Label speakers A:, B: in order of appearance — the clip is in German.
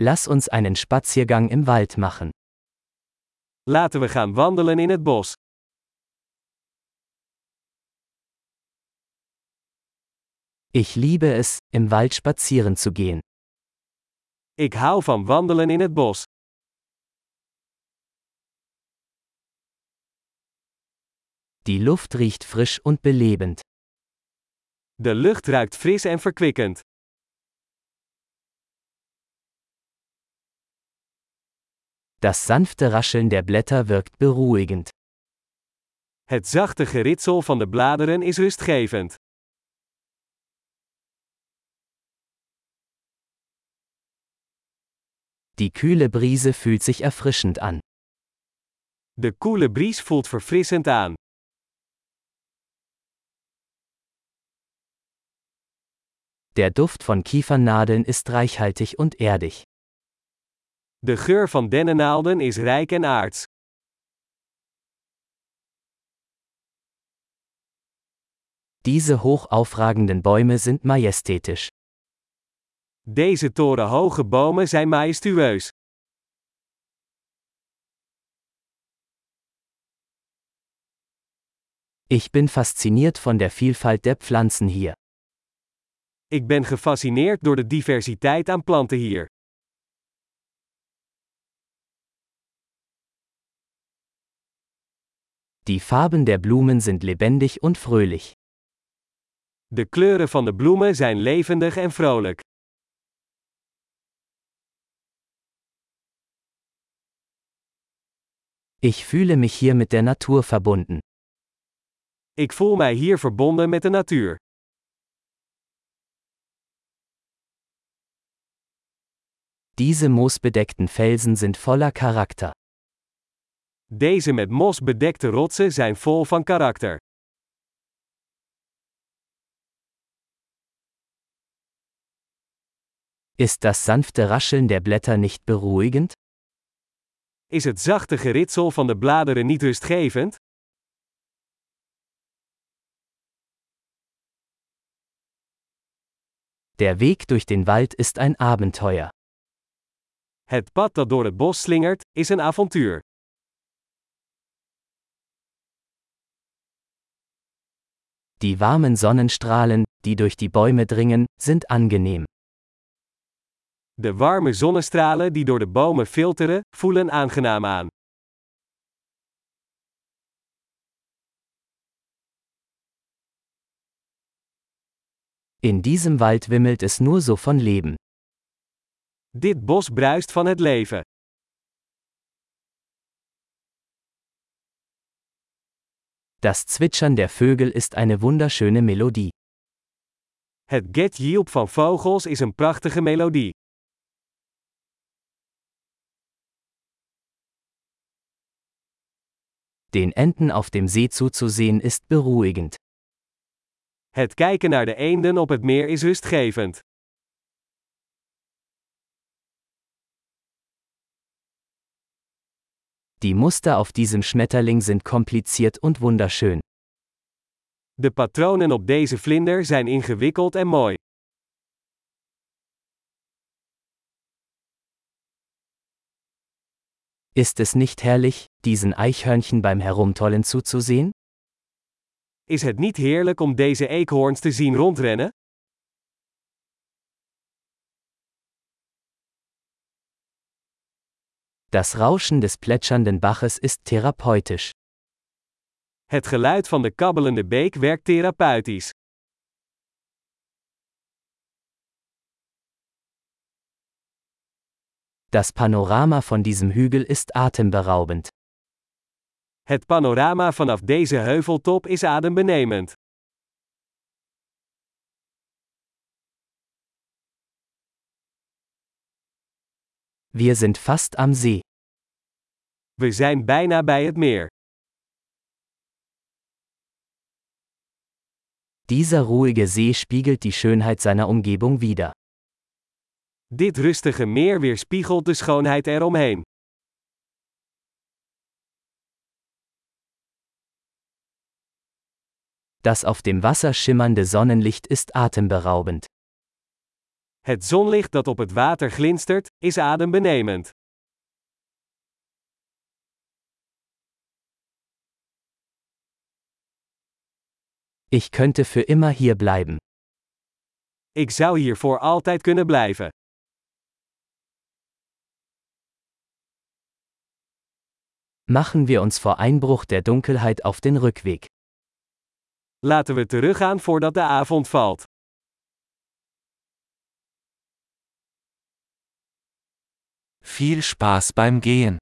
A: Lass uns einen Spaziergang im Wald machen.
B: Laten we gaan wandelen in het bos.
A: Ich liebe es, im Wald spazieren zu gehen.
B: Ik hou van wandelen in het bos.
A: Die Luft riecht frisch und belebend.
B: De lucht ruikt fris en verkwikkend.
A: Das sanfte Rascheln der Blätter wirkt beruhigend.
B: Het zachte geritsel van de bladeren is rustgevend.
A: Die kühle Brise fühlt sich erfrischend an.
B: De koele bries voelt verfrissend aan.
A: Der Duft von Kiefernadeln ist reichhaltig und erdig.
B: De geur van dennennaalden is rijk en aards.
A: Diese hoch aufragenden Bäume sind majestätisch.
B: Deze torenhoge bomen zijn majestueus.
A: Ich bin fasziniert von der Vielfalt der Pflanzen hier.
B: Ik ben gefascineerd door de diversiteit aan planten hier.
A: Die Farben der Blumen sind lebendig und fröhlich.
B: De kleuren van de bloemen zijn levendig en vrolijk.
A: Ich fühle mich hier mit der Natur verbunden.
B: Ik voel mij hier verbonden met de natuur.
A: Diese moosbedeckten Felsen sind voller Charakter.
B: Deze met mos bedekte rotsen zijn vol van karakter.
A: Ist das sanfte Rascheln der Blätter nicht beruhigend?
B: Is het zachte geritsel van de bladeren niet rustgevend?
A: Der Weg durch den Wald ist ein Abenteuer.
B: Het pad dat door het bos slingert, is een avontuur.
A: Die warmen Sonnenstrahlen, die durch die Bäume dringen, sind angenehm.
B: De warme zonnestralen die door de bomen filteren, voelen aangenaam aan.
A: In diesem Wald wimmelt es nur so von Leben.
B: Dit bos bruist van het leven.
A: Das Zwitschern der Vögel ist eine wunderschöne Melodie.
B: Het getjielp van vogels is een prachtige melodie.
A: Den Enten auf dem See zuzusehen ist beruhigend.
B: Het kijken naar de eenden op het meer is rustgevend.
A: Die Muster auf diesem Schmetterling sind kompliziert und wunderschön.
B: De patronen op deze vlinder zijn ingewikkeld en mooi.
A: Ist es nicht herrlich, diesen Eichhörnchen beim Herumtollen zuzusehen?
B: Is het niet heerlijk om deze eekhoorns te zien rondrennen?
A: Das Rauschen des plätschernden Baches ist therapeutisch.
B: Het geluid van de kabbelende beek werkt therapeutisch.
A: Das Panorama von diesem Hügel ist atemberaubend.
B: Het panorama vanaf deze heuveltop is adembenemend.
A: Wir sind fast am See.
B: We zijn bijna bij het meer.
A: Dieser ruhige See spiegelt die Schönheit seiner Umgebung wider.
B: Dit rustige meer weerspiegelt de schoonheid eromheen.
A: Das auf dem Wasser schimmernde Sonnenlicht ist atemberaubend.
B: Het zonlicht dat op het water glinstert, is adembenemend.
A: Ich könnte für immer hier bleiben.
B: Ik zou hier voor altijd kunnen blijven.
A: Machen wir uns vor Einbruch der Dunkelheit auf den Rückweg.
B: Laten we teruggaan voordat de avond valt.
C: Viel Spaß beim Gehen.